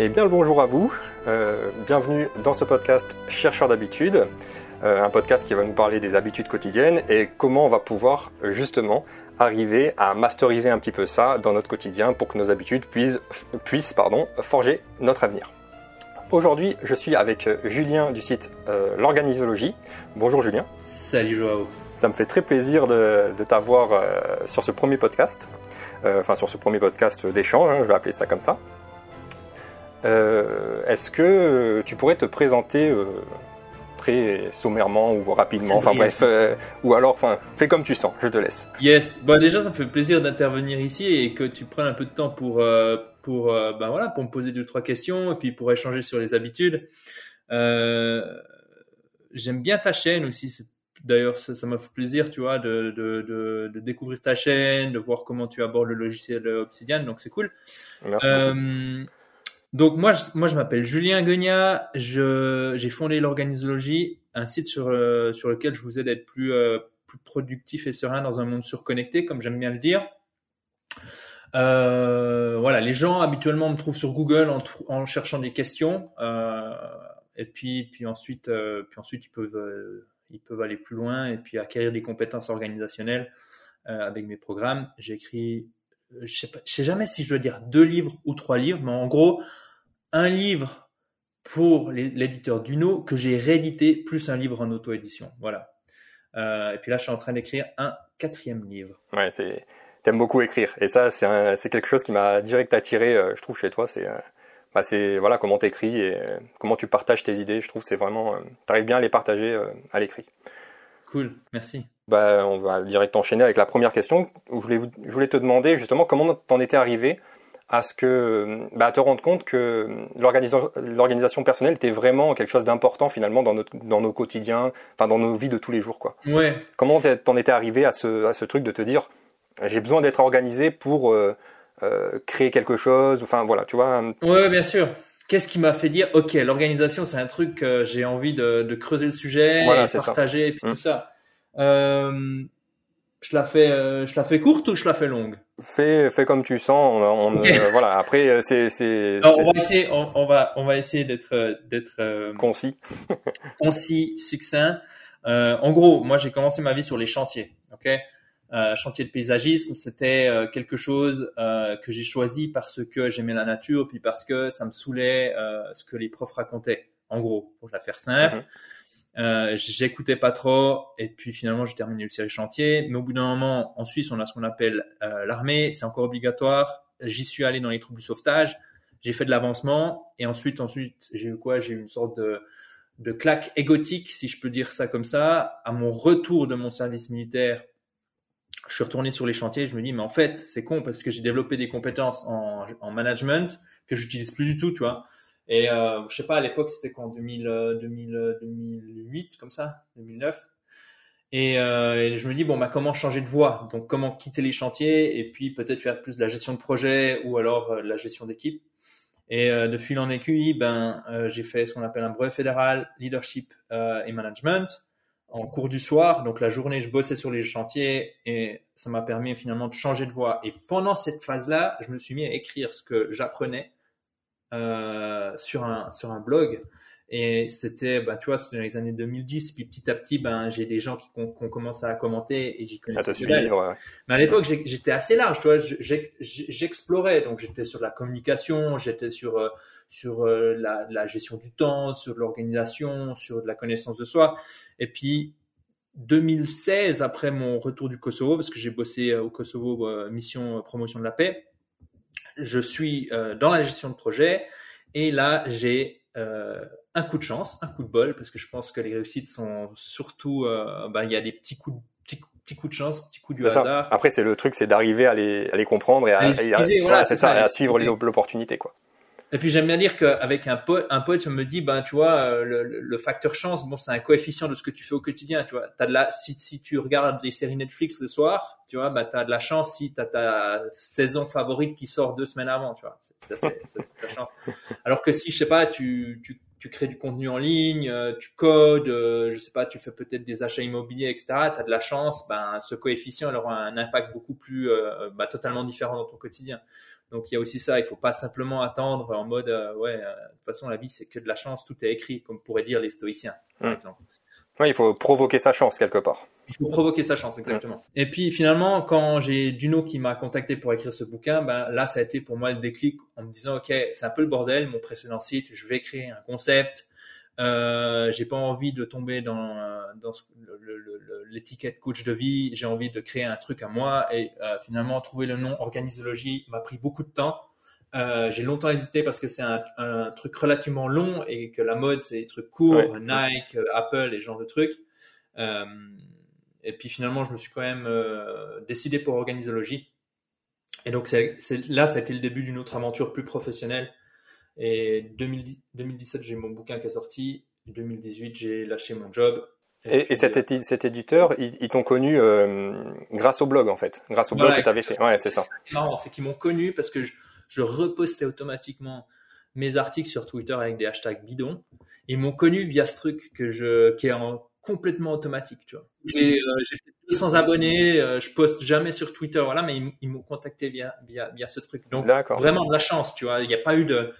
Et bien le bonjour à vous, euh, bienvenue dans ce podcast Chercheur d'habitude, euh, un podcast qui va nous parler des habitudes quotidiennes et comment on va pouvoir justement arriver à masteriser un petit peu ça dans notre quotidien pour que nos habitudes puissent, puissent pardon, forger notre avenir. Aujourd'hui, je suis avec Julien du site euh, L'Organisologie. Bonjour Julien. Salut Joao. Ça me fait très plaisir de, de t'avoir euh, sur ce premier podcast, euh, enfin sur ce premier podcast d'échange, hein, je vais appeler ça comme ça. Euh, Est-ce que tu pourrais te présenter euh, très sommairement ou rapidement, enfin bref, euh, ou alors, enfin, fais comme tu sens, je te laisse. Yes. Bon, déjà, ça me fait plaisir d'intervenir ici et que tu prennes un peu de temps pour euh, pour euh, ben voilà pour me poser deux trois questions et puis pour échanger sur les habitudes. Euh, J'aime bien ta chaîne aussi. D'ailleurs, ça ça m'a fait plaisir, tu vois, de, de, de, de découvrir ta chaîne, de voir comment tu abordes le logiciel Obsidian, donc c'est cool. Merci. Donc moi, je, moi, je m'appelle Julien Guegnat. Je, j'ai fondé l'Organisologie, un site sur, euh, sur lequel je vous aide à être plus, euh, plus productif et serein dans un monde surconnecté, comme j'aime bien le dire. Euh, voilà, les gens habituellement me trouvent sur Google en, en cherchant des questions, euh, et puis, puis ensuite, euh, puis ensuite ils peuvent, ils peuvent aller plus loin et puis acquérir des compétences organisationnelles avec mes programmes. Euh, je sais pas, je sais jamais si je dois dire deux livres ou trois livres, mais en gros, un livre pour l'éditeur Duno que j'ai réédité, plus un livre en auto-édition. Voilà. Euh, et puis là, je suis en train d'écrire un quatrième livre. Ouais, c'est. T'aimes beaucoup écrire, et ça, c'est un- quelque chose qui m'a direct attiré, euh, je trouve, chez toi. C'est, euh, bah, c'est voilà comment t'écris et euh, comment tu partages tes idées. Je trouve que c'est vraiment, euh, t'arrives bien à les partager euh, à l'écrit. Cool, merci. Bah, on va direct enchaîner avec la première question. Où je voulais, vous- je voulais te demander justement comment t'en étais arrivé à ce que, bah, à te rendre compte que l'organisation, personnelle était vraiment quelque chose d'important finalement dans notre, dans nos quotidiens, enfin dans nos vies de tous les jours, quoi. Ouais, Comment t'en étais arrivé à ce, à ce truc de te dire, j'ai besoin d'être organisé pour euh, euh, créer quelque chose, enfin voilà, tu vois. ouais, bien sûr. Qu'est-ce qui m'a fait dire, ok, l'organisation, c'est un truc que j'ai envie de, de creuser le sujet, Voilà, et ça. partager, et puis Mm. tout ça. Euh, je la fais, euh, je la fais courte ou je la fais longue? Fais, fais comme tu sens. On, euh, voilà. Après, c'est, c'est, on va essayer, on, on va, on va essayer d'être, d'être concis. concis, succinct. En gros, moi, j'ai commencé ma vie sur les chantiers. Ok, chantier de paysagisme, c'était quelque chose que j'ai choisi parce que j'aimais la nature, puis parce que ça me saoulait ce que les profs racontaient. En gros, pour la faire simple. Mhm. Euh, j'écoutais pas trop et puis finalement j'ai terminé le série chantier. Mais au bout d'un moment en Suisse on a ce qu'on appelle euh, l'armée. C'est encore obligatoire. J'y suis allé dans les troupes du sauvetage. J'ai fait de l'avancement. Et ensuite ensuite j'ai eu quoi? J'ai eu une sorte de de claque égotique si je peux dire ça comme ça. À mon retour de mon service militaire je suis retourné sur les chantiers. Je me dis mais en fait c'est con parce que j'ai développé des compétences en, en management que j'utilise plus du tout tu vois et euh, je sais pas, à l'époque, c'était en 2000, euh, 2000, euh, 2008, comme ça, 2009. Et, euh, et je me dis, bon, bah, comment changer de voie? Donc, comment quitter les chantiers et puis peut-être faire plus de la gestion de projet ou alors euh, de la gestion d'équipe? Et euh, de fil en aiguille, ben, j'ai fait ce qu'on appelle un brevet fédéral, leadership et management en cours du soir. Donc, la journée, je bossais sur les chantiers et ça m'a permis finalement de changer de voie. Et pendant cette phase-là, je me suis mis à écrire ce que j'apprenais euh, sur un sur un blog et c'était bah tu vois c'était dans les années 2010 puis petit à petit ben j'ai des gens qui ont commencé à commenter et j'y dalle. suivre. ouais. mais à l'époque j'étais assez large tu vois j'explorais donc j'étais sur la communication j'étais sur euh, sur euh, la, la gestion du temps sur l'organisation sur de la connaissance de soi et puis 2016 après mon retour du Kosovo parce que j'ai bossé au Kosovo mission promotion de la paix je suis euh, dans la gestion de projet et là j'ai euh, un coup de chance, un coup de bol parce que je pense que les réussites sont surtout, euh, bah, il y a des petits coups, de, petits, petits coups de chance, petits coups du ça. hasard. Après, c'est le truc, c'est d'arriver à les, à les comprendre et à, À à- voilà, c'est ça, ça, à suivre l'opportunité, quoi. Et puis j'aime bien dire qu'avec un pote, un pote me dit, ben tu vois, euh, le, le- facteur chance, bon, c'est un coefficient de ce que tu fais au quotidien, tu vois. T'as de la, si, si tu regardes des séries Netflix le soir, tu vois, bah t'as de la chance si t'as ta saison favorite qui sort deux semaines avant, tu vois. Ça, c'est- ta chance. Alors que si je sais pas, tu, tu tu crées du contenu en ligne, euh, tu codes, euh, je sais pas, tu fais peut-être des achats immobiliers, etc. Tu as de la chance, ben, ce coefficient il aura un impact beaucoup plus, bah, totalement différent dans ton quotidien. Donc il y a aussi ça, il faut pas simplement attendre en mode, ouais, de toute façon la vie c'est que de la chance, tout est écrit, comme pourraient dire les stoïciens, par Mm. exemple. Ouais, il faut provoquer sa chance quelque part. Il faut provoquer sa chance, exactement. Et puis finalement, quand j'ai Duno qui m'a contacté pour écrire ce bouquin, ben là, ça a été pour moi le déclic en me disant, ok, c'est un peu le bordel, mon précédent site, je vais créer un concept. Euh, j'ai pas envie de tomber dans, dans l'étiquette coach de vie. J'ai envie de créer un truc à moi. Et euh, finalement, trouver le nom organisologie m'a pris beaucoup de temps. Euh, j'ai longtemps hésité parce que c'est un, un truc relativement long et que la mode, c'est des trucs courts, Ouais. Nike, euh, Apple et ce genre de trucs. Euh, et puis finalement, je me suis quand même euh, décidé pour organisologie. Et donc c'est- là, ça a été le début d'une autre aventure plus professionnelle. Et 2010 2017, j'ai mon bouquin qui est sorti. 2018, j'ai lâché mon job. Et, puis, et cet, euh, édi- cet éditeur, ils, ils t'ont connu euh, grâce au blog en fait, grâce au blog que tu avais fait. Ouais, c'est ça. c'est qu'ils m'ont connu parce que je, je repostais automatiquement mes articles sur Twitter avec des hashtags bidons. Ils m'ont connu via ce truc que je, qui est en complètement automatique, tu vois. J'ai, euh, j'ai peut-être 200 abonnés, euh, je poste jamais sur Twitter, voilà, mais ils, ils m'ont contacté via, via, via ce truc. Donc, vraiment de la chance, tu vois. Il n'y a pas eu de,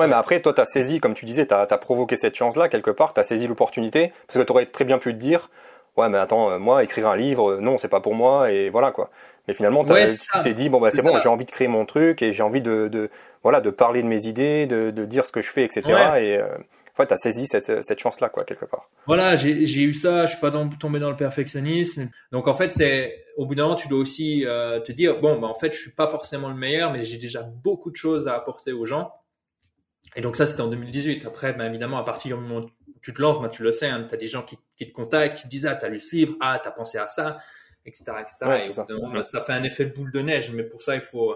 Ouais, mais après, toi, tu as saisi, comme tu disais, tu as, provoqué cette chance-là quelque part, tu as saisi l'opportunité, parce que tu aurais très bien pu te dire, ouais, mais attends, euh, moi, écrire un livre, euh, non, c'est pas pour moi, et voilà quoi. Mais finalement, Ouais, c'est tu t'es dit, bon, bah, c'est bon, ça. j'ai envie de créer mon truc, et j'ai envie de, de, voilà, de parler de mes idées, de, de dire ce que je fais, etc. Ouais. Et, euh, en fait, tu as saisi cette, cette chance-là, quoi, quelque part. Voilà, j'ai j'ai eu ça, je suis pas dans- tombé dans le perfectionnisme. Donc en fait, c'est au bout d'un moment, tu dois aussi euh, te dire bon, bah, en fait, je suis pas forcément le meilleur, mais j'ai déjà beaucoup de choses à apporter aux gens. Et donc ça, c'était en 2018. Après, ben, évidemment, à partir du moment où tu te lances, ben, tu le sais, hein, tu as des gens qui, qui te contactent, qui te disent ah, t'as lu ce livre, ah, t'as pensé à ça, etc., etc. Ouais, Et au ça. fait un effet de boule de neige, mais pour ça, il faut.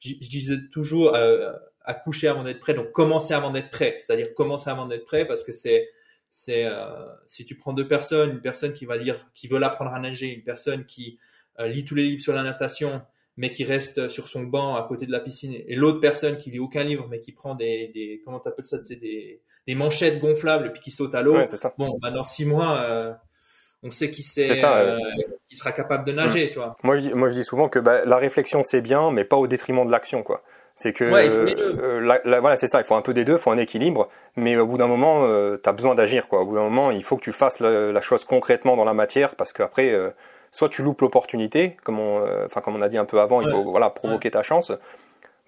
Je, je disais toujours euh, accoucher avant d'être prêt, donc commencer avant d'être prêt, c'est-à-dire commencer avant d'être prêt, parce que c'est c'est euh, si tu prends deux personnes, une personne qui va lire, qui veut apprendre à nager, une personne qui euh, lit tous les livres sur la natation, mais qui reste sur son banc à côté de la piscine, et l'autre personne qui lit aucun livre, mais qui prend des, des comment t'appelles ça, tu sais, des, des manchettes gonflables et puis qui saute à l'eau. Ouais. Bon, bah, dans six mois, euh, on sait qui c'est, euh, qui sera capable de nager, tu vois. Moi je, dis, moi, je dis souvent que bah, la réflexion, c'est bien, mais pas au détriment de l'action, quoi. C'est que, Ouais, euh, la- la- voilà, c'est ça, il faut un peu des deux, il faut un équilibre, mais au bout d'un moment, tu as besoin d'agir, quoi. Au bout d'un moment, il faut que tu fasses la, la chose concrètement dans la matière, parce qu'après, euh, soit tu loupes l'opportunité, comme on, euh, comme on a dit un peu avant, il Ouais. faut voilà, provoquer ta chance,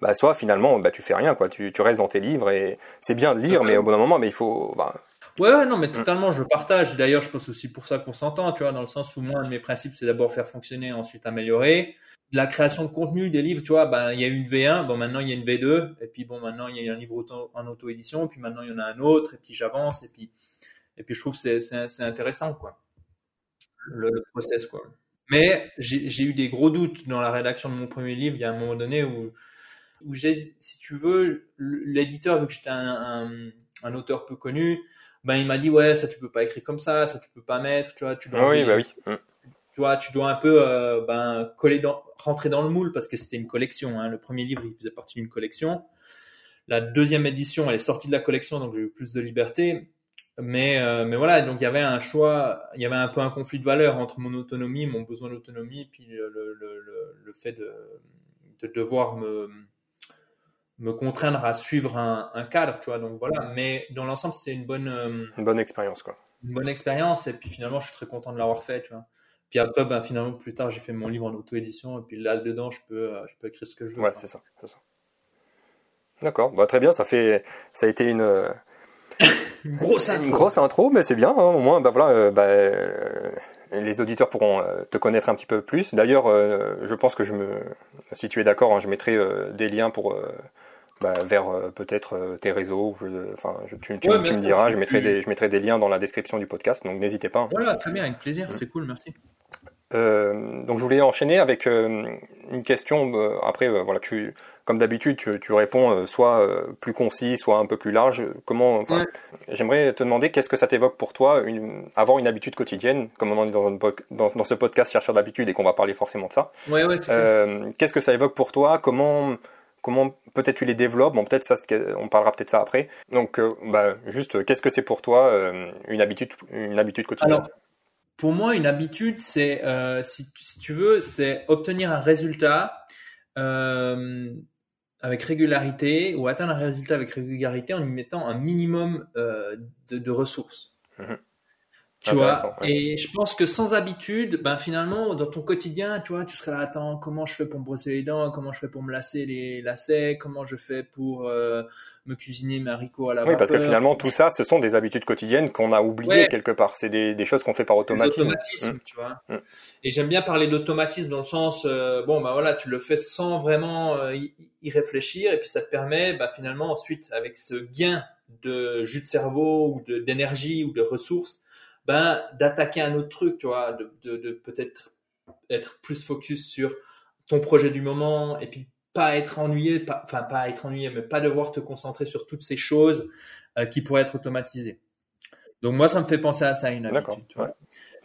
bah, soit finalement, bah, tu fais rien, quoi. Tu, tu restes dans tes livres, et c'est bien de lire, mais au bout d'un moment, mais il faut, bah, Ouais, non, Mm. mais totalement, je partage. D'ailleurs, je pense aussi pour ça qu'on s'entend, tu vois, dans le sens où moi, un de mes principes, c'est d'abord faire fonctionner, ensuite améliorer. De la création de contenu, des livres, tu vois, ben, il y a une V1, bon, maintenant, il y a une V2, et puis bon, maintenant, il y a un livre auto, en auto-édition, puis maintenant, il y en a un autre, et puis j'avance, et puis, et puis je trouve que c'est, c'est, c'est intéressant, quoi. Le, le process, quoi. Mais j'ai, eu des gros doutes dans la rédaction de mon premier livre, il y a un moment donné où, où j'ai, si tu veux, l'éditeur, vu que j'étais un, un, un auteur peu connu, ben il m'a dit ouais ça tu peux pas écrire comme ça ça tu peux pas mettre tu vois tu dois oui, bah oui. Tu vois tu dois un peu euh, ben coller dans rentrer dans le moule parce que c'était une collection hein. le premier livre il faisait partie d'une collection la deuxième édition elle est sortie de la collection donc j'ai eu plus de liberté mais euh, mais voilà donc il y avait un choix il y avait un peu un conflit de valeurs entre mon autonomie mon besoin d'autonomie puis le, le, le, le fait de, de devoir me me contraindre à suivre un, un, cadre, tu vois. Donc voilà. Mais dans l'ensemble, c'était une bonne, euh, une bonne expérience, quoi. Une bonne expérience. Et puis finalement, je suis très content de l'avoir fait, tu vois. Puis après, ben, finalement, plus tard, j'ai fait mon livre en auto-édition. Et puis là, dedans, je peux, euh, je peux écrire ce que je veux. Ouais, c'est ça. ça. D'accord. Bah, très bien. Ça fait, ça a été une. Une grosse intro. Une grosse intro, mais c'est bien. Hein, au moins, bah voilà. Euh, bah, euh, les auditeurs pourront euh, te connaître un petit peu plus. D'ailleurs, euh, je pense que je me, si tu es d'accord, hein, je mettrai euh, des liens pour bah, vers euh, peut-être euh, tes réseaux. Je, enfin, tu, tu, ouais, tu me diras. Je mettrai des, je mettrai des liens dans la description du podcast. Donc n'hésitez pas. Hein. Voilà, très bien, avec plaisir. Mmh. C'est cool, merci. Euh, donc je voulais enchaîner avec euh, une question. euh, après, voilà, tu, comme d'habitude, tu, tu réponds euh, soit plus concis, soit un peu plus large. Comment ouais. J'aimerais te demander qu'est-ce que ça t'évoque pour toi, une, avoir une habitude quotidienne, comme on en est dans, un, dans, dans ce podcast chercheur d'habitude et qu'on va parler forcément de ça. Ouais, ouais, Euh, qu'est-ce que ça évoque pour toi? Comment comment peut-être tu les développes? Bon, peut-être ça, on parlera peut-être ça après. Donc, bah, juste, qu'est-ce que c'est pour toi une habitude, une habitude quotidienne? Pour moi, une habitude, c'est, euh, si, tu veux, c'est obtenir un résultat euh, avec régularité ou atteindre un résultat avec régularité en y mettant un minimum euh, de, ressources. Mhm. Tu vois Et je pense que sans habitude, ben finalement, dans ton quotidien, tu vois, tu serais là, attends, comment je fais pour me brosser les dents, comment je fais pour me lasser les lacets, comment je fais pour euh, me cuisiner mes haricots à la Oui, parce que finalement, tout ça, ce sont des habitudes quotidiennes qu'on a oubliées quelque part. C'est des, des, choses qu'on fait par automatisme. automatisme, mmh. tu vois. Mmh. Et j'aime bien parler d'automatisme dans le sens, euh, bon, ben voilà, tu le fais sans vraiment euh, y réfléchir, et puis ça te permet, bah, finalement, ensuite, avec ce gain de jus de cerveau ou d'énergie ou de ressources, ben, d'attaquer un autre truc, tu vois, de, de, peut-être être plus focus sur ton projet du moment et puis pas être ennuyé, pas, enfin pas être ennuyé, mais pas devoir te concentrer sur toutes ces choses euh, qui pourraient être automatisées. Donc moi, ça me fait penser à ça, une habitude.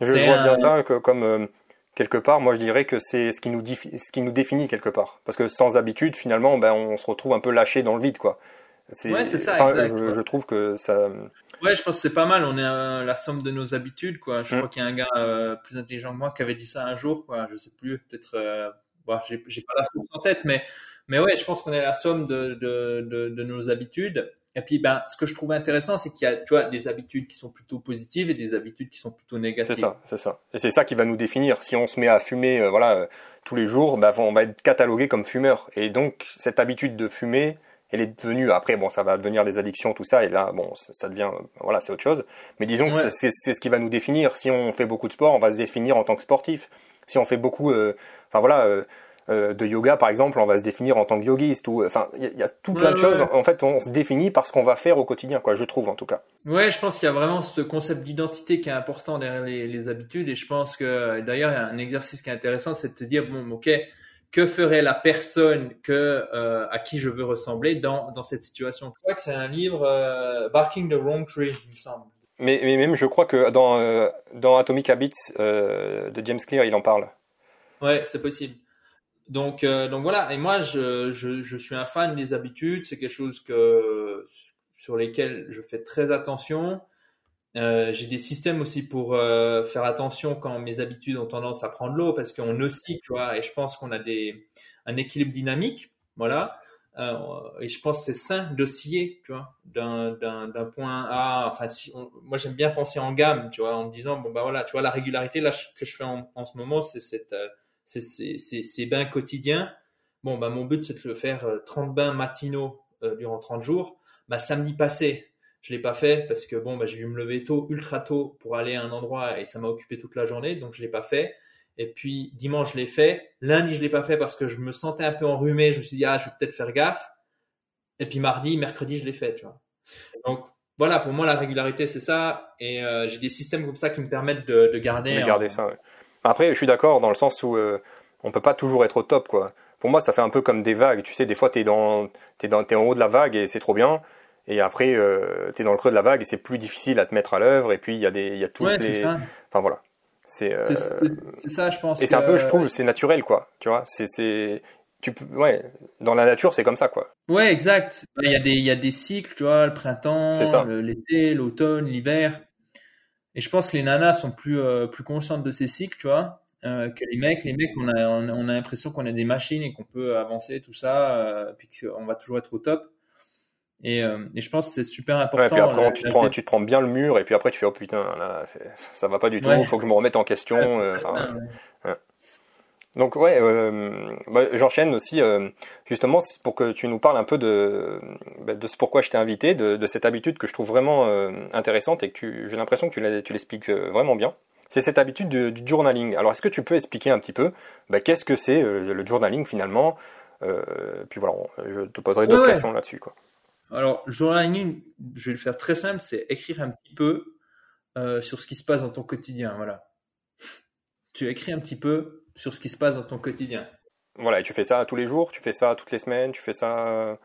Je vois bien ça que, comme euh, quelque part, moi je dirais que c'est ce qui nous ce qui nous définit quelque part, parce que sans habitude, finalement, ben on se retrouve un peu lâché dans le vide, quoi. C'est ça. je, je, trouve que ça Ouais, je pense que c'est pas mal. On est la somme de nos habitudes, quoi. Je crois qu'il y a un gars euh, plus intelligent que moi qui avait dit ça un jour, quoi. Je sais plus, peut-être. Euh, bon, j'ai pas la source en tête, mais mais ouais, je pense qu'on est la somme de, de, de, de, nos habitudes. Et puis, ben, ce que je trouve intéressant, c'est qu'il y a, tu vois, des habitudes qui sont plutôt positives et des habitudes qui sont plutôt négatives. C'est ça, c'est ça. Et c'est ça qui va nous définir. Si on se met à fumer, euh, voilà, tous les jours, ben, on va être catalogué comme fumeur. Et donc, cette habitude de fumer, elle est devenue après bon ça va devenir des addictions tout ça et là bon ça devient voilà c'est autre chose. Mais disons que c'est ce qui va nous définir. Si on fait beaucoup de sport on va se définir en tant que sportif. Si on fait beaucoup euh, enfin voilà euh, euh, de yoga par exemple on va se définir en tant que yogiste ou enfin il y, a tout plein de choses. en fait on se définit par ce qu'on va faire au quotidien quoi je trouve en tout cas. Ouais je pense qu'il y a vraiment ce concept d'identité qui est important derrière les, les habitudes. Et je pense que d'ailleurs il y a un exercice qui est intéressant c'est de te dire bon ok que ferait la personne que, euh, à qui je veux ressembler dans, dans cette situation? Je crois que c'est un livre, euh, Barking the Wrong Tree, il me semble. Mais, mais, même, je crois que dans, euh, dans Atomic Habits de James Clear, il en parle. Ouais, c'est possible. Donc, donc voilà, et moi, je, je, je, suis un fan des habitudes, c'est quelque chose que, sur lesquels je fais très attention. Euh, j'ai des systèmes aussi pour euh, faire attention quand mes habitudes ont tendance à prendre l'eau parce qu'on oscille, tu vois, et je pense qu'on a des, un équilibre dynamique, voilà. Euh, et je pense que c'est sain d'osciller, tu vois, d'un, point A. Enfin, moi j'aime bien penser en gamme, tu vois, en me disant bon bah voilà, tu vois la régularité là que je fais en, en ce moment, c'est c'est, bains quotidiens. Bon bah mon but c'est de faire 30 bains matinaux durant 30 jours. Bah samedi passé, je l'ai pas fait parce que bon, bah, j'ai dû me lever tôt, ultra tôt pour aller à un endroit et ça m'a occupé toute la journée, donc je l'ai pas fait. Et puis dimanche, je l'ai fait. Lundi, je l'ai pas fait parce que je me sentais un peu enrhumé. Je me suis dit, ah, je vais peut-être faire gaffe. Et puis mardi, mercredi, je l'ai fait, tu vois. Donc voilà, pour moi, la régularité, c'est ça. Et euh, j'ai des systèmes comme ça qui me permettent de, garder. De garder ça, Après, je suis d'accord dans le sens où euh, on peut pas toujours être au top, quoi. Pour moi, ça fait un peu comme des vagues. Tu sais, des fois, tu es, dans, es, dans, es en haut de la vague et c'est trop bien. Et après, euh, tu es dans le creux de la vague et c'est plus difficile à te mettre à l'œuvre. Et puis, il y a des, il y a toutes ouais, les. Ça. Enfin, voilà. C'est euh... ça, je pense. Et c'est un peu, je trouve, c'est naturel, quoi. Tu vois, c'est. Tu peux, ouais, dans la nature, c'est comme ça, quoi. Ouais, exact. Il y, a des, il y a des cycles, tu vois, le printemps, l'été, l'automne, l'hiver. Et je pense que les nanas sont plus, euh, plus conscientes de ces cycles, tu vois, euh, que les mecs. Les mecs, on a, on a l'impression qu'on a des machines et qu'on peut avancer, tout ça, euh, puis qu'on va toujours être au top. Et, euh, et, je pense que c'est super important. Ouais, et puis après, tu, te prends, tu te prends bien le mur, et puis après, tu fais, oh putain, là, ça va pas du tout, il faut que je me remette en question. Euh, Donc, ouais, euh, bah, j'enchaîne aussi, euh, justement, pour que tu nous parles un peu de, bah, de ce pourquoi je t'ai invité, de, de, cette habitude que je trouve vraiment intéressante et que j'ai l'impression que tu l'expliques vraiment bien. C'est cette habitude du, du, journaling. Alors, est-ce que tu peux expliquer un petit peu bah, qu'est-ce que c'est le journaling finalement? Puis voilà, je te poserai d'autres questions là-dessus. quoi. Alors, journaling, je vais le faire très simple, c'est écrire un petit peu euh, sur ce qui se passe dans ton quotidien. Voilà. Tu écris un petit peu sur ce qui se passe dans ton quotidien. Voilà, et tu fais ça tous les jours, tu fais ça toutes les semaines, tu fais ça. Euh,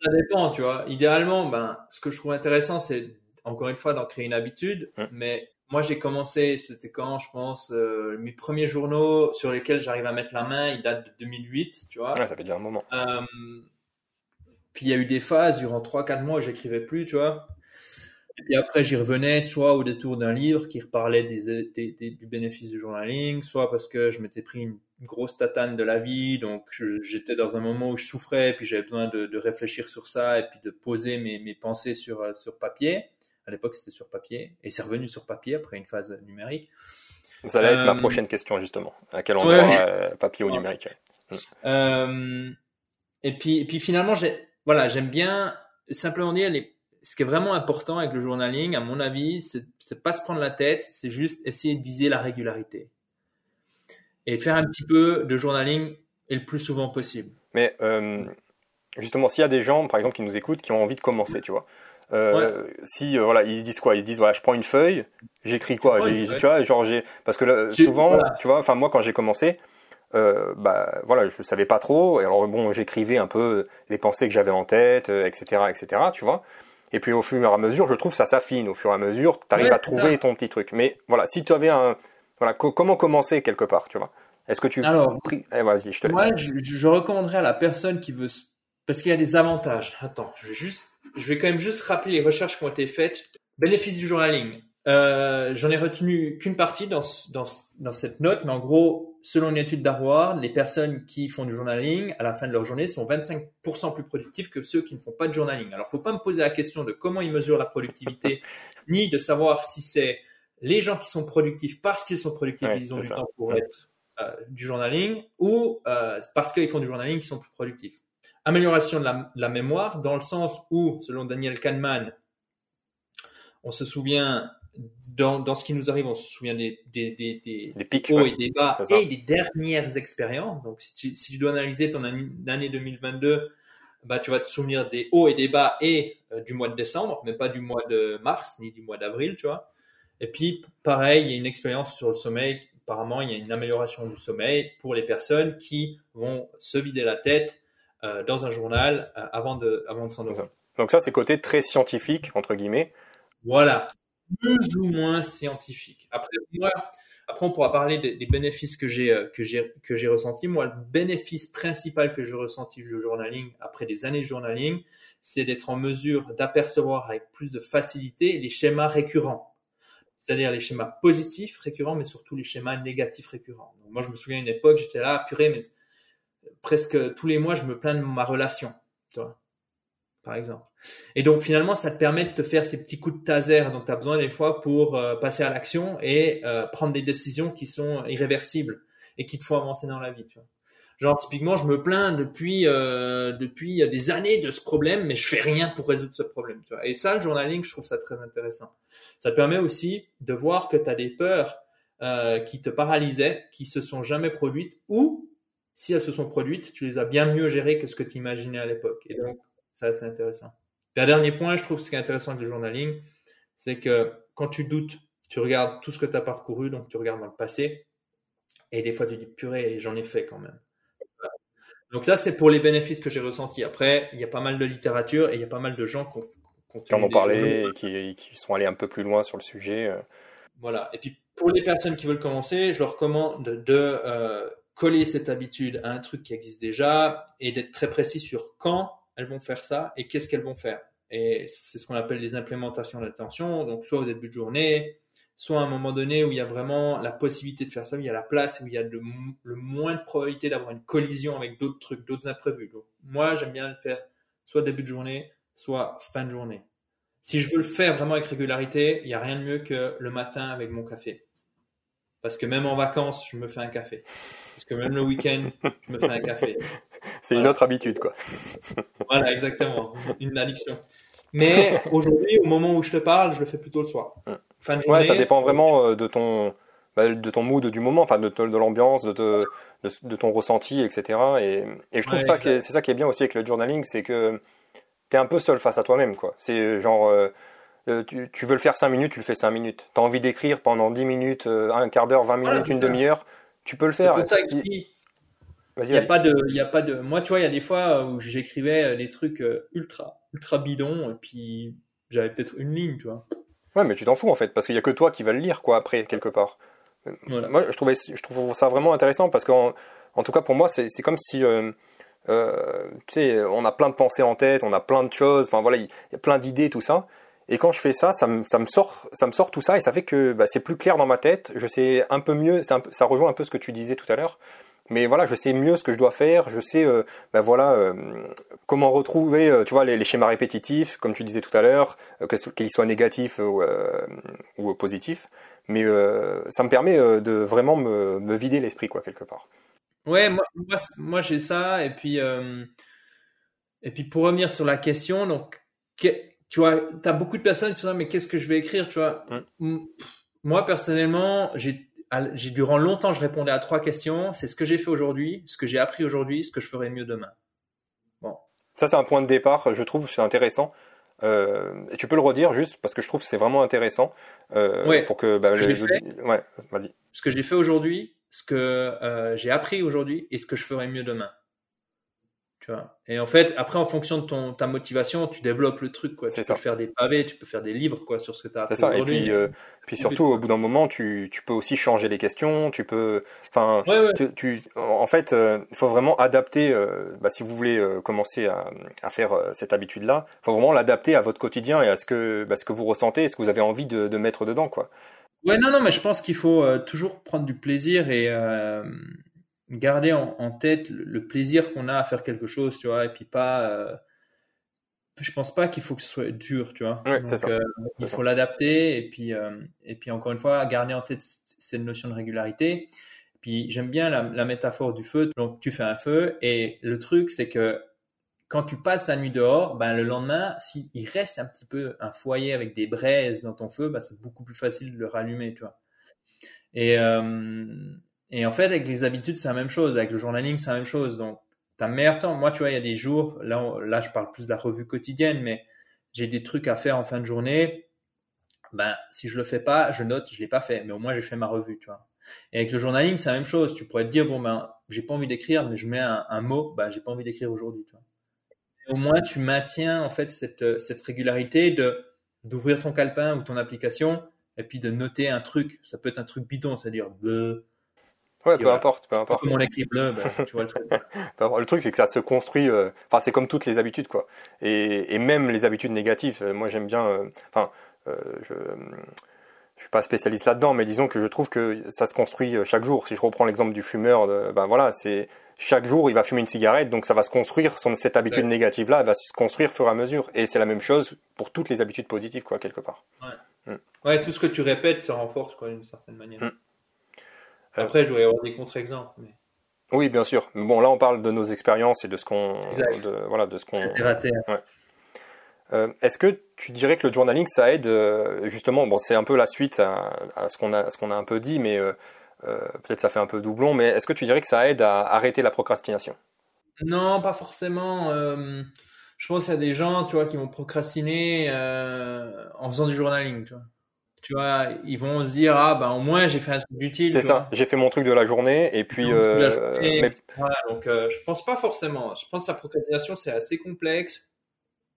ça dépend, tu vois. Idéalement, ben, ce que je trouve intéressant, c'est encore une fois d'en créer une habitude. Mais moi, j'ai commencé, c'était quand, je pense, euh, mes premiers journaux sur lesquels j'arrive à mettre la main, ils datent de 2008, tu vois. Ouais, ça fait déjà un moment Puis il y a eu des phases durant 3-4 mois où j'écrivais plus, tu vois. Et puis après, j'y revenais soit au détour d'un livre qui reparlait des, du bénéfice du journaling, soit parce que je m'étais pris une, grosse tatane de la vie, donc j'étais dans un moment où je souffrais, puis j'avais besoin de, réfléchir sur ça et puis de poser mes, mes pensées sur, euh, sur papier. À l'époque, c'était sur papier, et c'est revenu sur papier après une phase numérique. Ça allait être ma euh, prochaine question, justement. À quel endroit, euh, papier ou numérique Et puis, et puis finalement, voilà, j'aime bien simplement dire les, ce qui est vraiment important avec le journaling, à mon avis, c'est pas se prendre la tête, c'est juste essayer de viser la régularité. Et faire un petit peu de journaling et le plus souvent possible. Mais euh, justement, s'il y a des gens, par exemple, qui nous écoutent, qui ont envie de commencer, tu vois. Euh, si euh, voilà, ils se disent quoi? Ils se disent voilà, je prends une feuille, j'écris quoi? Tu vois, genre j'ai parce que souvent, tu vois, enfin moi quand j'ai commencé, euh, bah voilà, je savais pas trop. Et alors bon, j'écrivais un peu les pensées que j'avais en tête, etc., etc. Tu vois. Et puis au fur et à mesure, je trouve ça s'affine. Au fur et à mesure, tu arrives à trouver ton petit truc. Mais voilà, si tu avais un, voilà, comment commencer quelque part, tu vois? Est-ce que tu alors, eh, vas-y, je te laisse. Moi, je, je, recommanderais à la personne qui veut, parce qu'il y a des avantages. Attends, je vais juste, je vais quand même juste rappeler les recherches qui ont été faites. Bénéfice du journaling. Euh, J'en ai retenu qu'une partie dans, dans, dans cette note, mais en gros, selon une étude d'Harvard, les personnes qui font du journaling à la fin de leur journée sont 25% plus productifs que ceux qui ne font pas de journaling. Alors, faut pas me poser la question de comment ils mesurent la productivité, ni de savoir si c'est les gens qui sont productifs parce qu'ils sont productifs, ils ont du temps pour être euh, du journaling, ou euh, parce qu'ils font du journaling qu'ils sont plus productifs. Amélioration de la, de la, mémoire, dans le sens où, selon Daniel Kahneman, on se souvient dans, dans, ce qui nous arrive, on se souvient des, des, des, des pics, hauts et des bas et des dernières expériences. Donc, si tu, si tu dois analyser ton année 2022, bah, tu vas te souvenir des hauts et des bas et euh, du mois de décembre, mais pas du mois de mars ni du mois d'avril, tu vois. Et puis, pareil, il y a une expérience sur le sommeil. Apparemment, il y a une amélioration du sommeil pour les personnes qui vont se vider la tête euh, dans un journal euh, avant de, avant de s'endormir. Donc ça, c'est côté très scientifique, entre guillemets. Voilà plus ou moins scientifique. Après, après on pourra parler des, bénéfices que j'ai euh, que j'ai que j'ai ressenti. Moi, le bénéfice principal que je ressentis du journaling après des années de journaling, c'est d'être en mesure d'apercevoir avec plus de facilité les schémas récurrents. C'est-à-dire les schémas positifs récurrents, mais surtout les schémas négatifs récurrents. moi, je me souviens à une époque, j'étais là, purée, mais presque tous les mois, je me plains de ma relation. Tu vois par exemple. Et donc finalement, ça te permet de te faire ces petits coups de taser dont tu as besoin des fois pour euh, passer à l'action et euh, prendre des décisions qui sont irréversibles et qui te font avancer dans la vie. Tu vois. Genre typiquement, je me plains depuis euh, depuis des années de ce problème, mais je fais rien pour résoudre ce problème. Tu vois. Et ça, le journaling, je trouve ça très intéressant. Ça te permet aussi de voir que tu as des peurs qui te paralysaient, qui se sont jamais produites, ou si elles se sont produites, tu les as bien mieux gérées que ce que tu imaginais à l'époque. Et donc c'est intéressant. Puis un dernier point, je trouve ce qui est intéressant avec le journaling, c'est que quand tu doutes, tu regardes tout ce que tu as parcouru, donc tu regardes dans le passé, et des fois tu dis purée, j'en ai fait quand même. Donc ça, c'est pour les bénéfices que j'ai ressentis. Après, il y a pas mal de littérature et il y a pas mal de gens qui ont, qui en ont parlé et qui, sont allés un peu plus loin sur le sujet. Euh. Voilà. Et puis pour les personnes qui veulent commencer, je leur recommande de, euh, coller cette habitude à un truc qui existe déjà et d'être très précis sur quand elles vont faire ça et qu'est-ce qu'elles vont faire? Et c'est ce qu'on appelle les implémentations d'attention. Donc, soit au début de journée, soit à un moment donné où il y a vraiment la possibilité de faire ça, où il y a la place, où il y a le, moins de probabilité d'avoir une collision avec d'autres trucs, d'autres imprévus. Donc, moi, j'aime bien le faire soit début de journée, soit fin de journée. Si je veux le faire vraiment avec régularité, il n'y a rien de mieux que le matin avec mon café. Parce que même en vacances, je me fais un café. Parce que même le week-end, je me fais un café. C'est une autre habitude, quoi. voilà, exactement. Une addiction. Mais aujourd'hui, au moment où je te parle, je le fais plutôt le soir. Fin de journée, ouais, ça dépend vraiment euh, de ton, bah, de ton mood du moment, enfin de, de l'ambiance, de, de, ton ressenti, etc. Et, et je trouve ça c'est ça qui est bien aussi avec le journaling, c'est que tu es un peu seul face à toi-même, quoi. C'est genre, euh, euh, tu, tu, veux le faire 5 minutes, tu le fais 5 minutes. Tu as envie d'écrire pendant 10 minutes, un quart d'heure, 20 minutes, une demi-heure, tu peux le faire. C'est pour ça que il y a pas de, il y a pas de. Moi, tu vois, il y a des fois où j'écrivais euh, des trucs euh, ultra, ultra bidons, et puis j'avais peut-être une ligne, tu vois. Ouais, mais tu t'en fous en fait, parce qu'il y a que toi qui vas le lire, quoi, après quelque part. Moi, je trouvais, je trouve ça vraiment intéressant parce qu'en, en tout cas pour moi, c'est comme si, euh, Euh, tu sais, on a plein de pensées en tête, on a plein de choses, enfin voilà, il y a plein d'idées, tout ça. Et quand je fais ça, ça me, ça me, sort, ça me sort tout ça et ça fait que bah, c'est plus clair dans ma tête. Je sais un peu mieux, un peu, ça rejoint un peu ce que tu disais tout à l'heure. Mais voilà, je sais mieux ce que je dois faire. Je sais, euh, bah, voilà, euh, comment retrouver, euh, tu vois, les, les, schémas répétitifs, comme tu disais tout à l'heure, qu'ils soient négatifs ou, positifs. Mais ça me permet de vraiment me, me vider l'esprit, quoi, quelque part. Ouais, moi, moi, moi j'ai ça. Et puis, et puis pour revenir sur la question, donc tu vois, tu as beaucoup de personnes qui se disent, mais qu'est-ce que je vais écrire, tu vois? Moi, personnellement, j'ai, j'ai durant longtemps, je répondais à trois questions. C'est ce que j'ai fait aujourd'hui, ce que j'ai appris aujourd'hui, ce que je ferai mieux demain. Bon. Ça, c'est un point de départ, je trouve, c'est intéressant. Euh, tu peux le redire juste parce que je trouve que c'est vraiment intéressant euh, pour que, bah, les... ouais, vas-y. Ce que j'ai fait aujourd'hui, ce que euh, j'ai appris aujourd'hui et ce que je ferai mieux demain. Tu vois. Et en fait, après, en fonction de ton, ta motivation, tu développes le truc. Quoi. Tu peux faire des pavés, tu peux faire des livres quoi, sur ce que tu as appris. Ça. Et puis, euh, puis surtout, au bout d'un moment, tu, tu, peux aussi changer les questions. Tu peux. Enfin, Tu, en fait, euh, il faut vraiment adapter. Euh, bah, si vous voulez commencer à, à faire cette habitude-là, il faut vraiment l'adapter à votre quotidien et à ce que, bah, ce que vous ressentez, ce que vous avez envie de, de mettre dedans. Quoi. Ouais, non, non, mais je pense qu'il faut toujours prendre du plaisir et garder en, tête le, plaisir qu'on a à faire quelque chose, tu vois, et puis pas. Euh, je pense pas qu'il faut que ce soit dur, tu vois. Euh, il faut l'adapter et puis euh, et puis encore une fois garder en tête cette notion de régularité. Puis j'aime bien la, la, métaphore du feu. Donc tu fais un feu et le truc c'est que quand tu passes la nuit dehors, ben le lendemain, s'il reste un petit peu un foyer avec des braises dans ton feu, ben, c'est beaucoup plus facile de le rallumer, tu vois. Et et en fait, avec les habitudes, c'est la même chose. Avec le journaling, c'est la même chose. Donc, tu as meilleur temps. Moi, tu vois, il y a des jours, là, là, je parle plus de la revue quotidienne, mais j'ai des trucs à faire en fin de journée. Ben, si je le fais pas, je note, je l'ai pas fait, mais au moins j'ai fait ma revue, tu vois. Et avec le journaling, c'est la même chose. Tu pourrais te dire, bon, ben, j'ai pas envie d'écrire, mais je mets un, mot, ben, j'ai pas envie d'écrire aujourd'hui, tu vois. Au moins, tu maintiens, en fait, cette, cette régularité de, d'ouvrir ton calepin ou ton application, et puis de noter un truc. Ça peut être un truc bidon, c'est-à-dire, Ouais, peu importe, peu importe. Comme on écrit bleu, ben, tu vois le truc. le truc, c'est que ça se construit. Euh, enfin, c'est comme toutes les habitudes, quoi. Et, et même les habitudes négatives. Euh, moi, j'aime bien. Euh, enfin, je je suis pas spécialiste là-dedans, mais disons que je trouve que ça se construit chaque jour. Si je reprends l'exemple du fumeur, ben voilà, c'est chaque jour il va fumer une cigarette, donc ça va se construire. Son, cette habitude négative-là, elle va se construire au fur et à mesure. Et c'est la même chose pour toutes les habitudes positives, quoi, quelque part. Ouais. Mm. Ouais, tout ce que tu répètes se renforce, quoi, d'une certaine manière. Mm. Après, je y avoir des contre-exemples. Mais... Oui, bien sûr. Mais bon, là, on parle de nos expériences et de ce qu'on, voilà, de ce qu'on. Ouais. Euh, est-ce que tu dirais que le journaling, ça aide euh, justement Bon, c'est un peu la suite à, ce qu'on a, ce qu'on a un peu dit, mais euh, peut-être ça fait un peu doublon. Mais est-ce que tu dirais que ça aide à arrêter la procrastination? Non, pas forcément. je pense qu'il y a des gens, tu vois, qui vont procrastiner en faisant du journaling, tu vois tu vois, ils vont se dire ah ben au moins j'ai fait un truc utile. C'est ça, j'ai fait mon truc de la journée et puis. Euh, voilà, donc euh, je pense pas forcément. Je pense que la procrastination c'est assez complexe,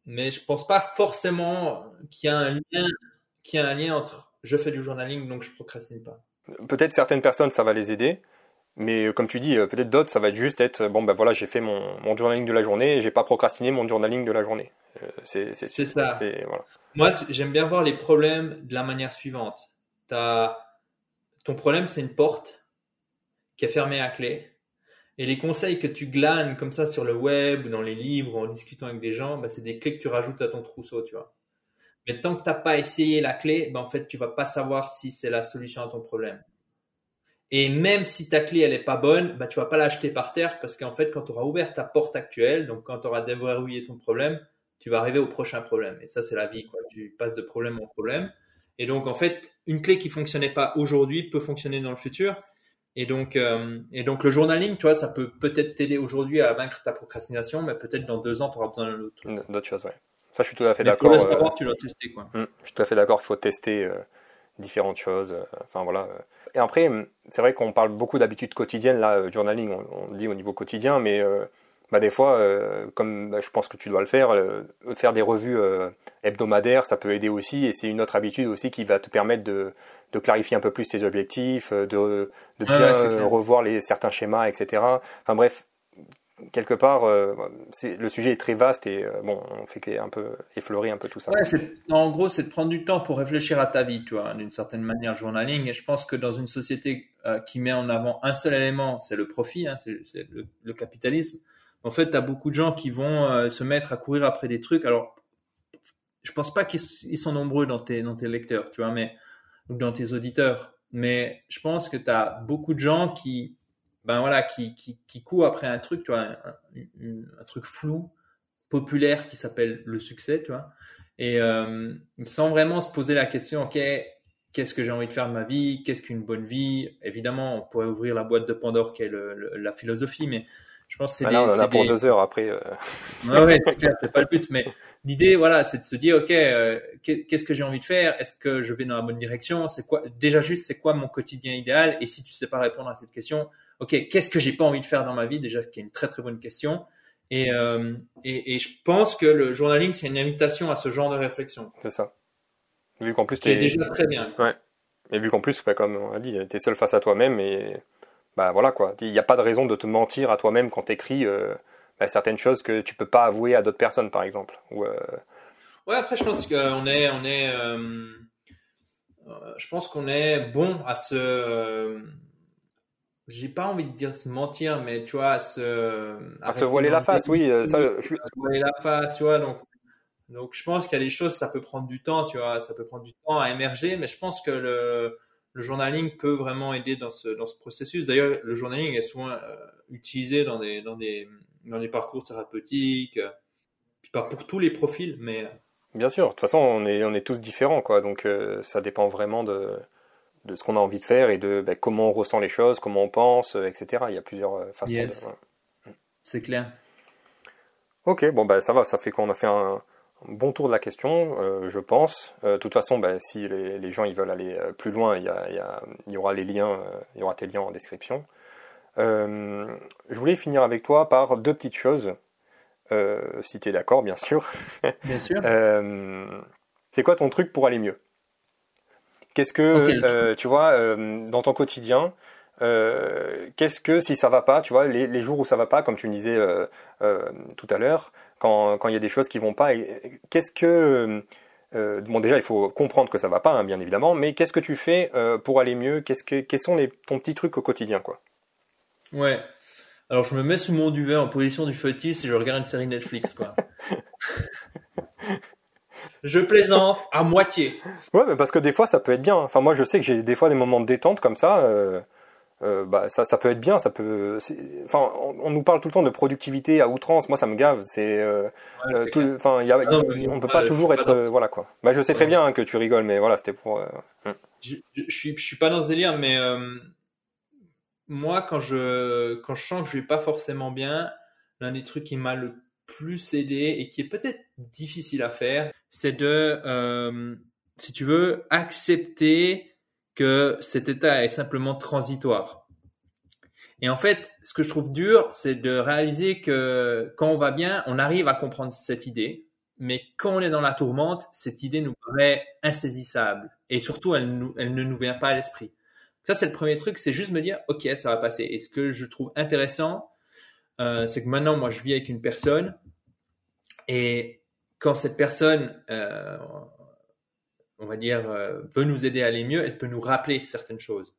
mais je pense pas forcément qu'il y a un lien, qu'il y a un lien entre je fais du journaling donc je procrastine pas. Peut-être certaines personnes ça va les aider, mais euh, comme tu dis, peut-être d'autres ça va juste être bon ben voilà j'ai fait mon, mon journaling de la journée et j'ai pas procrastiné mon journaling de la journée. C'est ça. Voilà. Moi, j'aime bien voir les problèmes de la manière suivante. As... Ton problème, c'est une porte qui est fermée à clé. Et les conseils que tu glanes comme ça sur le web ou dans les livres en discutant avec des gens, bah, c'est des clés que tu rajoutes à ton trousseau, tu vois. Mais tant que tu n'as pas essayé la clé, bah, en fait, tu vas pas savoir si c'est la solution à ton problème. Et même si ta clé elle est pas bonne, bah tu vas pas l'acheter par terre parce qu'en fait quand tu auras ouvert ta porte actuelle, donc quand tu auras déverrouillé ton problème, tu vas arriver au prochain problème. Et ça, c'est la vie, quoi. Tu passes de problème en problème. Et donc, en fait, une clé qui fonctionnait pas aujourd'hui peut fonctionner dans le futur. Et donc, euh, et donc le journaling, tu vois, ça peut peut-être t'aider aujourd'hui à vaincre ta procrastination, mais peut-être dans deux ans, tu auras besoin d'un autre. D'autres choses, ouais. Ça, je suis tout à fait d'accord. Pour le savoir, euh, tu dois tester, quoi. Hmm, je suis tout à fait d'accord qu'il faut tester euh, différentes choses. enfin, voilà. Et après, c'est vrai qu'on parle beaucoup d'habitudes quotidiennes, là, journaling, on, on, dit au niveau quotidien, mais bah des fois, euh, comme bah, je pense que tu dois le faire, euh, faire des revues euh, hebdomadaires, ça peut aider aussi, et c'est une autre habitude aussi qui va te permettre de, de clarifier un peu plus tes objectifs, de, de bien revoir les, certains schémas, etc. Enfin bref, quelque part, le sujet est très vaste et bon, on fait un peu effleurer un peu tout ça. Ouais, en gros, c'est de prendre du temps pour réfléchir à ta vie, tu vois, d'une certaine manière, journaling. Et je pense que dans une société qui met en avant un seul élément, c'est le profit, hein, c'est, le, capitalisme. En fait, tu as beaucoup de gens qui vont se mettre à courir après des trucs. Alors, je pense pas qu'ils sont nombreux dans tes, dans tes lecteurs, tu vois, mais, ou dans tes auditeurs. Mais je pense que tu as beaucoup de gens qui, ben voilà, qui, qui, qui courent après un truc, tu vois, un, truc flou, populaire qui s'appelle le succès, tu vois. Et euh, sans vraiment se poser la question, ok, qu'est-ce que j'ai envie de faire de ma vie, qu'est-ce qu'une bonne vie? Évidemment, on pourrait ouvrir la boîte de Pandore qui est la philosophie, mais je pense que c'est. Ah on en a pour deux heures après. Euh... ouais, c'est clair, c'est pas le but, mais l'idée, voilà, c'est de se dire, ok, euh, qu'est-ce que j'ai envie de faire? Est-ce que je vais dans la bonne direction? C'est quoi Déjà juste, c'est quoi mon quotidien idéal? Et si tu sais pas répondre à cette question, ok, qu'est-ce que j'ai pas envie de faire dans ma vie? Déjà, qui est une très très bonne question. Et, euh, et, et, je pense que le journaling, c'est une invitation à ce genre de réflexion. C'est ça. Vu qu'en plus, tu es déjà très bien. Ouais. Et vu qu'en plus, bah, comme on a dit, tu es seul face à toi-même et bah voilà quoi. Il n'y a pas de raison de te mentir à toi-même quand tu écris euh, bah, certaines choses que tu peux pas avouer à d'autres personnes, par exemple. Ou, euh... Ouais, après, je pense qu'on est, on est, euh, je pense qu'on est bon à se j'ai pas envie de dire se mentir, mais tu vois, à se, à, se voiler la face, oui. Euh, ça, je suis... se voiler la face, tu vois. Donc, donc je pense qu'il y a des choses, ça peut prendre du temps, tu vois, ça peut prendre du temps à émerger, mais je pense que le, le journaling peut vraiment aider dans ce, dans ce processus. D'ailleurs, le journaling est souvent euh, utilisé dans des, dans, des, dans des parcours thérapeutiques, euh, pas pour tous les profils, mais. Bien sûr, de toute façon, on est, on est tous différents, quoi. Donc, ça dépend vraiment de, de ce qu'on a envie de faire et de ben, comment on ressent les choses, comment on pense, euh, etc. Il y a plusieurs euh, façons de. C'est clair. Ok, bon ben ça va, ça fait qu'on a fait un, bon tour de la question, euh, je pense. de toute façon, ben, si les, gens ils veulent aller plus loin, il y, il y, aura les liens, il y aura tes liens en description. je voulais finir avec toi par deux petites choses, si tu es d'accord, bien sûr. Bien sûr. c'est quoi ton truc pour aller mieux? Qu'est-ce que, euh, tu vois, euh, dans ton quotidien, euh, qu'est-ce que si ça va pas, tu vois, les, jours où ça va pas, comme tu me disais tout à l'heure, quand, il y a des choses qui vont pas, qu'est-ce que bon déjà il faut comprendre que ça va pas, hein, bien évidemment, mais qu'est-ce que tu fais pour aller mieux? Qu'est-ce que quels sont les, ton petit truc au quotidien, quoi? Ouais. Alors je me mets sous mon duvet en position du fœtus et je regarde une série Netflix, quoi. Je plaisante à moitié. Ouais, mais parce que des fois, ça peut être bien. Enfin, moi, je sais que j'ai des fois des moments de détente comme ça. Euh, euh, bah, ça, ça peut être bien. Ça peut. Enfin, on, nous parle tout le temps de productivité à outrance. Moi, ça me gave. C'est. Euh, enfin, y a, on peut pas toujours être. voilà quoi. Bah, je sais très bien que tu rigoles, mais voilà, c'était pour. Hmm. Je, je, suis, je suis pas dans ce délire, mais moi, quand je quand je sens que je vais pas forcément bien, l'un des trucs qui m'a le plus aider et qui est peut-être difficile à faire, c'est de, euh, si tu veux, accepter que cet état est simplement transitoire. Et en fait, ce que je trouve dur, c'est de réaliser que quand on va bien, on arrive à comprendre cette idée, mais quand on est dans la tourmente, cette idée nous paraît insaisissable. Et surtout, elle, nous, elle ne nous vient pas à l'esprit. Ça, c'est le premier truc, c'est juste me dire, OK, ça va passer. Et ce que je trouve intéressant, euh, c'est que maintenant, moi, je vis avec une personne et quand cette personne, euh, on va dire, euh, veut nous aider à aller mieux, elle peut nous rappeler certaines choses.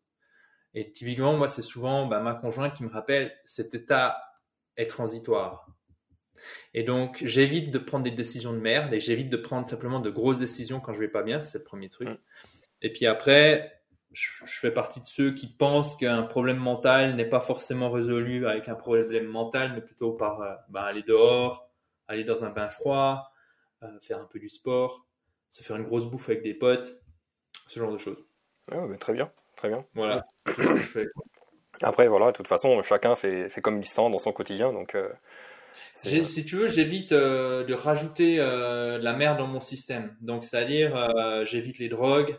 Et typiquement, moi, c'est souvent bah, ma conjointe qui me rappelle cet état est transitoire. Et donc, j'évite de prendre des décisions de merde et j'évite de prendre simplement de grosses décisions quand je vais pas bien. C'est le premier truc. Et puis après, je, fais partie de ceux qui pensent qu'un problème mental n'est pas forcément résolu avec un problème mental, mais plutôt par euh, bah, aller dehors, aller dans un bain froid, euh, faire un peu du sport, se faire une grosse bouffe avec des potes, ce genre de choses. Ah, très bien, très bien. Voilà, c'est ce que je fais. Après, voilà, de toute façon, chacun fait, fait comme il sent dans son quotidien, donc. Euh, si tu veux, j'évite de rajouter la merde dans mon système. Donc, c'est-à-dire, j'évite les drogues,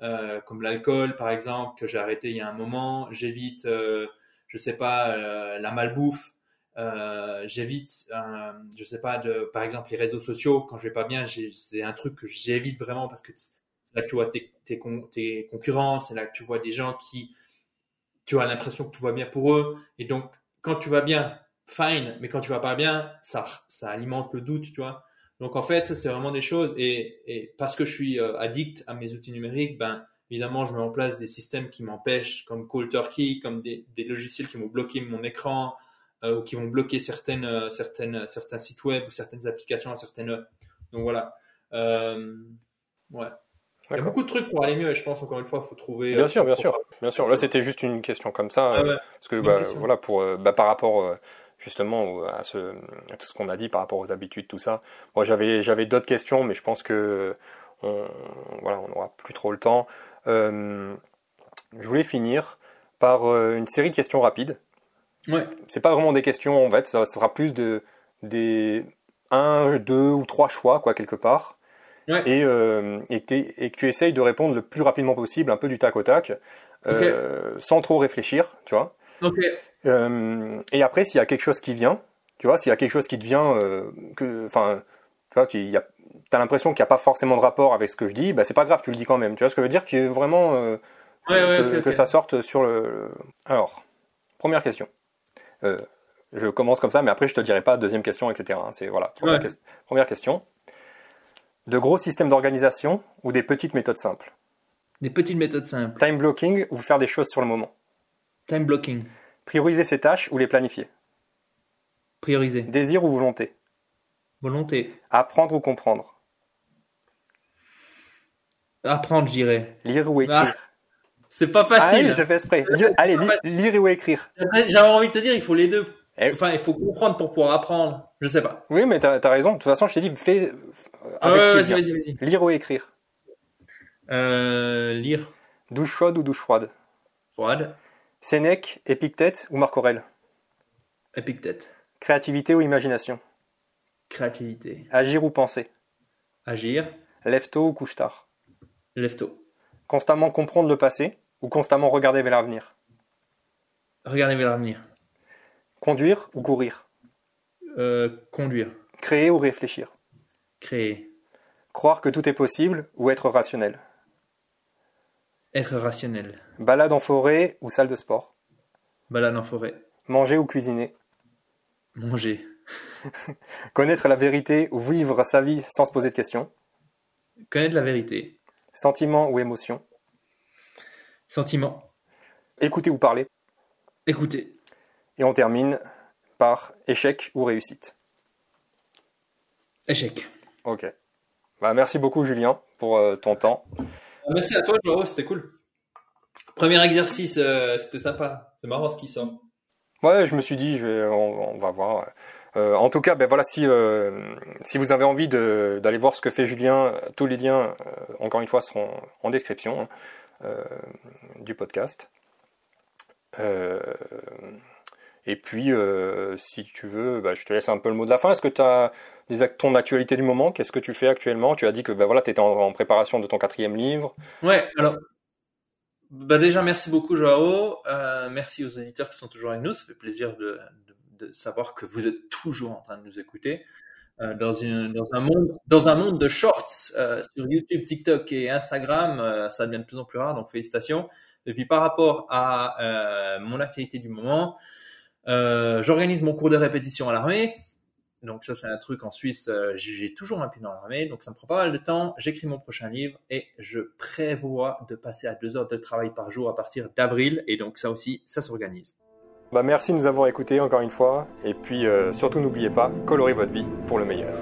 euh, comme l'alcool par exemple que j'ai arrêté il y a un moment. J'évite, euh, je sais pas, euh, la malbouffe. J'évite, je sais pas, par exemple les réseaux sociaux. Quand je vais pas bien, c'est un truc que j'évite vraiment parce que c'est là que tu vois tes, tes, concurrents, c'est là que tu vois des gens qui, tu as l'impression que tout va bien pour eux. Et donc, quand tu vas bien, fine, mais quand tu vas pas bien, ça, ça alimente le doute, tu vois. Donc en fait, ça c'est vraiment des choses et, et parce que je suis euh, addict à mes outils numériques, ben évidemment, je mets en place des systèmes qui m'empêchent, comme Cold Turkey, comme des, des logiciels qui vont bloquer mon écran euh, ou qui vont bloquer certaines, euh, certaines, certains sites web ou certaines applications à certaines heures. Donc voilà. Euh, ouais. Il y a beaucoup de trucs pour aller mieux et je pense encore une fois, il faut trouver. Bien sûr, bien sûr, bien sûr. Là, c'était juste une question comme ça, Ah ouais. parce que bah, voilà, pour bah, par rapport euh, justement à, ce, à tout ce qu'on a dit par rapport aux habitudes, tout ça. Moi, j'avais j'avais d'autres questions, mais je pense que on, voilà, on n'aura plus trop le temps. Euh, je voulais finir par euh, une série de questions rapides. Ouais. C'est pas vraiment des questions en fait, ça sera plus de des un, deux ou trois choix quoi quelque part. Ouais. Et, euh, et, que tu essayes de répondre le plus rapidement possible, un peu du tac au tac, euh, sans trop réfléchir, tu vois. Ok. Euh, et après, s'il y a quelque chose qui vient, tu vois, s'il y a quelque chose qui te vient, euh, que, enfin, tu vois, qu'il y a, t'as l'impression qu'il n'y a pas forcément de rapport avec ce que je dis, bah c'est pas grave, tu le dis quand même. Tu vois ce que je veux dire, que vraiment euh, Ouais, que, que ça sorte sur le- Alors, première question. Euh, je commence comme ça, mais après je te dirai pas deuxième question, etc. hein. C'est voilà. Première, Ouais. ques- première question. De gros systèmes d'organisation ou des petites méthodes simples? Des petites méthodes simples. Time blocking ou faire des choses sur le moment? Time blocking. Prioriser ses tâches ou les planifier? Prioriser. Désir ou volonté? Volonté. Apprendre ou comprendre? Apprendre, je dirais. Lire ou écrire? Ah, C'est pas Ah facile. oui, j'ai fait exprès. Lire- allez, li- lire ou écrire. J'avais envie de te dire, il faut les deux. Eh. Enfin, il faut comprendre pour pouvoir apprendre. Je sais pas. Oui, mais t'as as raison. De toute façon, je t'ai dit, fais euh, Ah ouais, vas-y, vas-y, vas-y. Lire ou écrire. Euh, lire. Douche chaude ou douche froide. Froide. Sénèque, Épictète ou Marc Aurèle. Épictète. Créativité ou imagination. Créativité. Agir ou penser. Agir. Lève tôt ou couche tard. Lève tôt. Constamment comprendre le passé ou constamment regarder vers l'avenir? Regarder vers l'avenir. Conduire ou courir? Euh, conduire. Créer ou réfléchir? Créer. Croire que tout est possible ou être rationnel? Être rationnel. Balade en forêt ou salle de sport? Balade en forêt. Manger ou cuisiner? Manger. Connaître la vérité ou vivre sa vie sans se poser de questions? Connaître la vérité. Sentiment ou émotion. Sentiment. Écouter ou parler. Écouter. Et on termine par échec ou réussite. Échec. Ok. Bah, merci beaucoup Julien pour euh, ton temps. Merci à toi, Joao, c'était cool. Premier exercice, euh, c'était sympa. C'est marrant ce qui sort. Ouais, je me suis dit, je vais, on, on va voir. Euh, en tout cas, ben voilà, si euh, vous avez envie d'aller voir ce que fait Julien, euh, tous les liens, encore une fois, seront en description hein, du podcast. Et puis, si tu veux, bah, je te laisse un peu le mot de la fin. Est-ce que tu as ton actualité du moment? Qu'est-ce que tu fais actuellement? Tu as dit que ben voilà, tu étais en, préparation de ton quatrième livre. Ouais, alors. Bah déjà, merci beaucoup, Joao. Merci aux éditeurs qui sont toujours avec nous. Ça fait plaisir de, de savoir que vous êtes toujours en train de nous écouter. Euh, dans, un monde, de shorts euh, sur YouTube, TikTok et Instagram, euh, ça devient de plus en plus rare, donc félicitations. Et puis par rapport à mon actualité du moment, j'organise mon cours de répétition à l'armée. Donc ça c'est un truc en Suisse, j'ai toujours un pied dans l'armée, donc ça me prend pas mal de temps. J'écris mon prochain livre et je prévois de passer à deux heures de travail par jour à partir d'avril. Et donc ça aussi, ça s'organise. Bah, merci de nous avoir écoutés encore une fois. Et puis, euh, surtout, n'oubliez pas, colorez votre vie pour le meilleur.